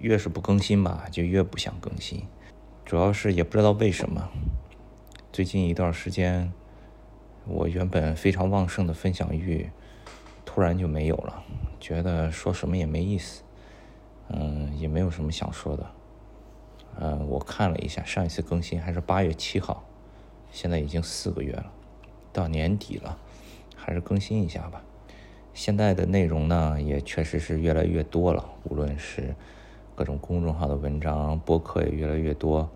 越是不更新吧，就越不想更新。主要是也不知道为什么，最近一段时间，我原本非常旺盛的分享欲，突然就没有了，觉得说什么也没意思，嗯，也没有什么想说的。嗯，我看了一下，上一次更新还是八月七号，现在已经四个月了，到年底了，还是更新一下吧。现在的内容呢，也确实是越来越多了，无论是各种公众号的文章、播客也越来越多，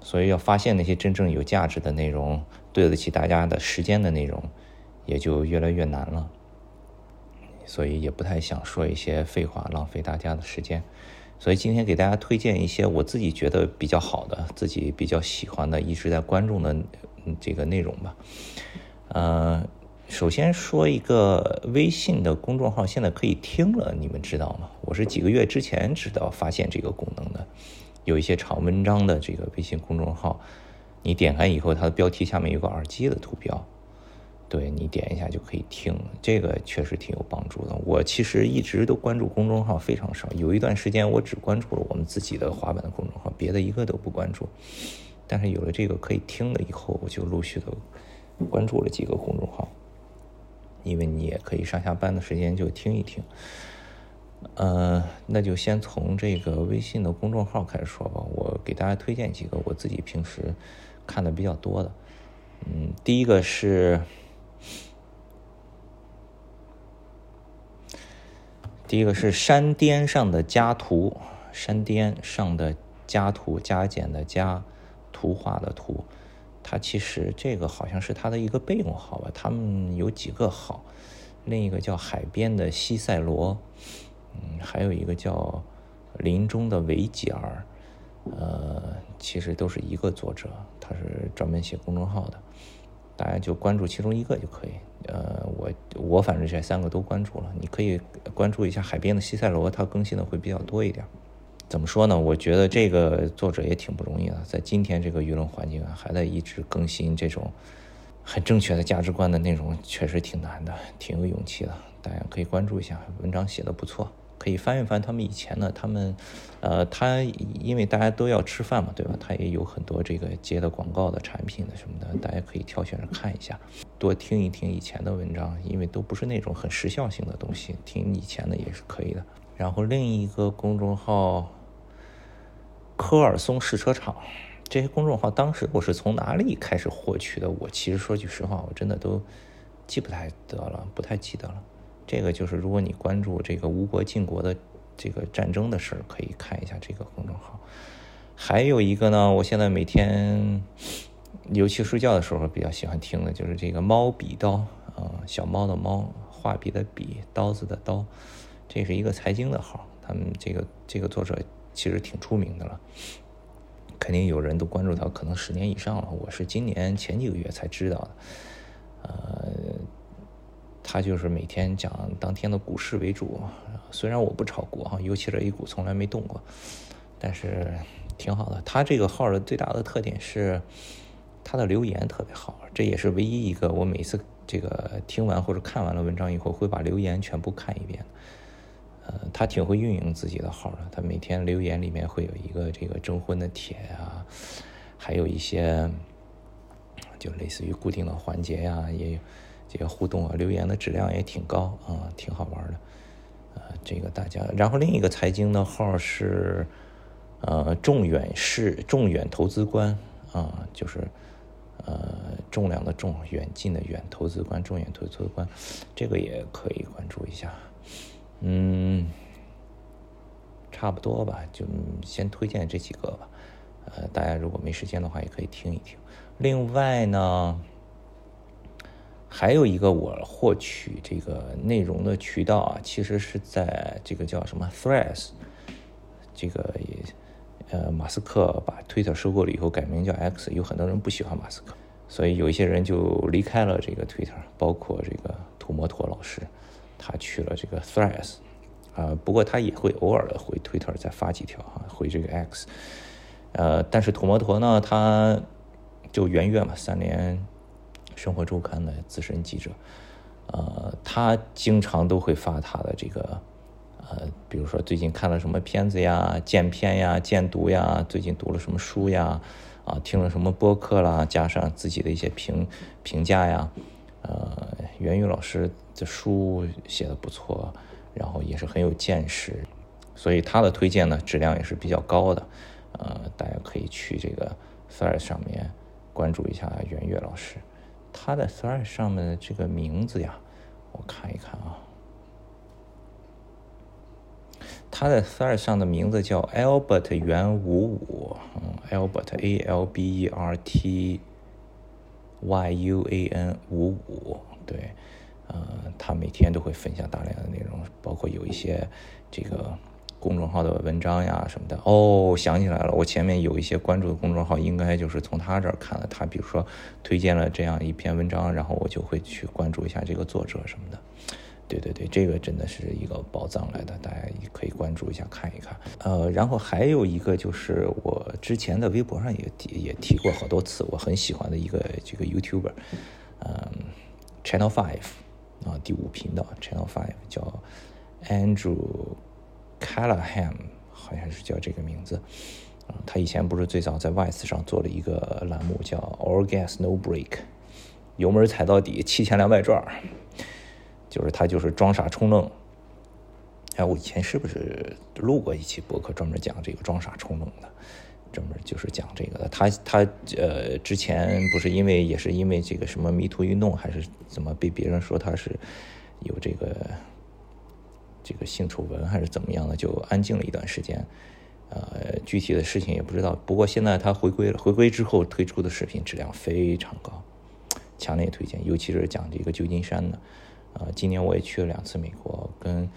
所以要发现那些真正有价值的内容、对得起大家的时间的内容，也就越来越难了。所以也不太想说一些废话，浪费大家的时间。所以今天给大家推荐一些我自己觉得比较好的、自己比较喜欢的、一直在关注的这个内容吧。呃。首先说一个微信的公众号现在可以听了，你们知道吗？我是几个月之前知道发现这个功能的，有一些长文章的这个微信公众号，你点开以后，它的标题下面有个耳机的图标，对你点一下就可以听，这个确实挺有帮助的。我其实一直都关注公众号非常少，有一段时间我只关注了我们自己的滑板的公众号，别的一个都不关注。但是有了这个可以听了以后，我就陆续的关注了几个公众号。因为你也可以上下班的时间就听一听，呃，那就先从这个微信的公众号开始说吧。我给大家推荐几个我自己平时看的比较多的，嗯，第一个是第一个是山巅上的家图，山巅上的家图，加减的加，图画的图。它其实这个好像是它的一个备用号吧，他们有几个号，另一个叫海边的西塞罗，嗯，还有一个叫林中的维吉尔，呃，其实都是一个作者，他是专门写公众号的，大家就关注其中一个就可以。呃，我我反正这三个都关注了，你可以关注一下海边的西塞罗，他更新的会比较多一点。怎么说呢？我觉得这个作者也挺不容易的，在今天这个舆论环境啊，还在一直更新这种很正确的价值观的内容，确实挺难的，挺有勇气的。大家可以关注一下，文章写的不错，可以翻一翻他们以前的。他们，呃，他因为大家都要吃饭嘛，对吧？他也有很多这个接的广告的产品的什么的，大家可以挑选着看一下，多听一听以前的文章，因为都不是那种很时效性的东西，听以前的也是可以的。然后另一个公众号。科尔松试车场，这些公众号当时我是从哪里开始获取的？我其实说句实话，我真的都记不太得了，不太记得了。这个就是如果你关注这个吴国晋国的这个战争的事儿，可以看一下这个公众号。还有一个呢，我现在每天尤其睡觉的时候比较喜欢听的，就是这个猫笔刀啊，小猫的猫，画笔的笔，刀子的刀，这是一个财经的号，他们这个这个作者。其实挺出名的了，肯定有人都关注他，可能十年以上了。我是今年前几个月才知道的。呃，他就是每天讲当天的股市为主，虽然我不炒股哈，尤其是 A 股从来没动过，但是挺好的。他这个号的最大的特点是他的留言特别好，这也是唯一一个我每次这个听完或者看完了文章以后会把留言全部看一遍。呃，他挺会运营自己的号的。他每天留言里面会有一个这个征婚的帖啊，还有一些就类似于固定的环节呀，也有这个互动啊，留言的质量也挺高啊，挺好玩的。呃，这个大家，然后另一个财经的号是呃众远是众远投资观啊，就是呃重量的重，远近的远，投资观众远投资观，这个也可以关注一下。嗯，差不多吧，就先推荐这几个吧。呃，大家如果没时间的话，也可以听一听。另外呢，还有一个我获取这个内容的渠道啊，其实是在这个叫什么 Threads，这个也呃，马斯克把 Twitter 收购了以后改名叫 X，有很多人不喜欢马斯克，所以有一些人就离开了这个 Twitter，包括这个土摩托老师。他去了这个 Threads，啊，不过他也会偶尔的回 Twitter 再发几条哈，回这个 X，呃，但是土摩托呢，他就圆月嘛，三联生活周刊的资深记者，呃，他经常都会发他的这个呃，比如说最近看了什么片子呀、见片呀、见读呀，最近读了什么书呀，啊，听了什么播客啦，加上自己的一些评评价呀，呃，袁宇老师的书写的不错，然后也是很有见识，所以他的推荐呢质量也是比较高的，呃，大家可以去这个 s r 上面关注一下袁岳老师，他的 Threads 上面的这个名字呀，我看一看啊。他在 t h r 上的名字叫 Albert 元五五，嗯，Albert A L B E R T Y U A N 五五，对，呃，他每天都会分享大量的内容，包括有一些这个公众号的文章呀什么的。哦，想起来了，我前面有一些关注的公众号，应该就是从他这儿看的。他比如说推荐了这样一篇文章，然后我就会去关注一下这个作者什么的。对对对，这个真的是一个宝藏来的，大家也可以关注一下看一看。呃，然后还有一个就是我之前的微博上也提也提过好多次，我很喜欢的一个这个 YouTuber，嗯，Channel Five 啊，第五频道 Channel Five 叫 Andrew Callahan，好像是叫这个名字。啊，他以前不是最早在 Vice 上做了一个栏目叫 All Gas No Break，油门踩到底，七千两百转。就是他就是装傻充愣，哎，我以前是不是录过一期博客专门讲这个装傻充愣的？专门就是讲这个的。他他呃，之前不是因为也是因为这个什么迷途运动还是怎么被别人说他是有这个这个性丑闻还是怎么样的，就安静了一段时间。呃，具体的事情也不知道。不过现在他回归了，回归之后推出的视频质量非常高，强烈推荐，尤其是讲这个旧金山的。呃，今年我也去了两次美国，跟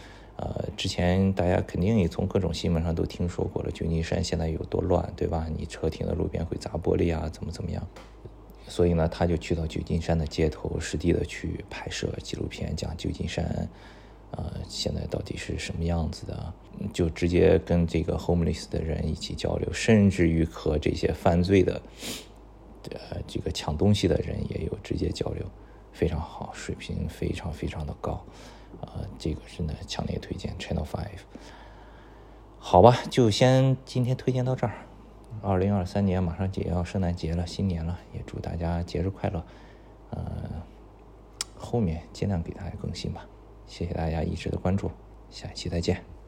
呃之前大家肯定也从各种新闻上都听说过了，旧金山现在有多乱，对吧？你车停在路边会砸玻璃啊，怎么怎么样？所以呢，他就去到旧金山的街头，实地的去拍摄纪录片，讲旧金山，呃，现在到底是什么样子的？就直接跟这个 homeless 的人一起交流，甚至于和这些犯罪的，呃，这个抢东西的人也有直接交流。非常好，水平非常非常的高，呃，这个真的强烈推荐 Channel Five。好吧，就先今天推荐到这儿。二零二三年马上就要圣诞节了，新年了，也祝大家节日快乐。呃，后面尽量给大家更新吧，谢谢大家一直的关注，下一期再见。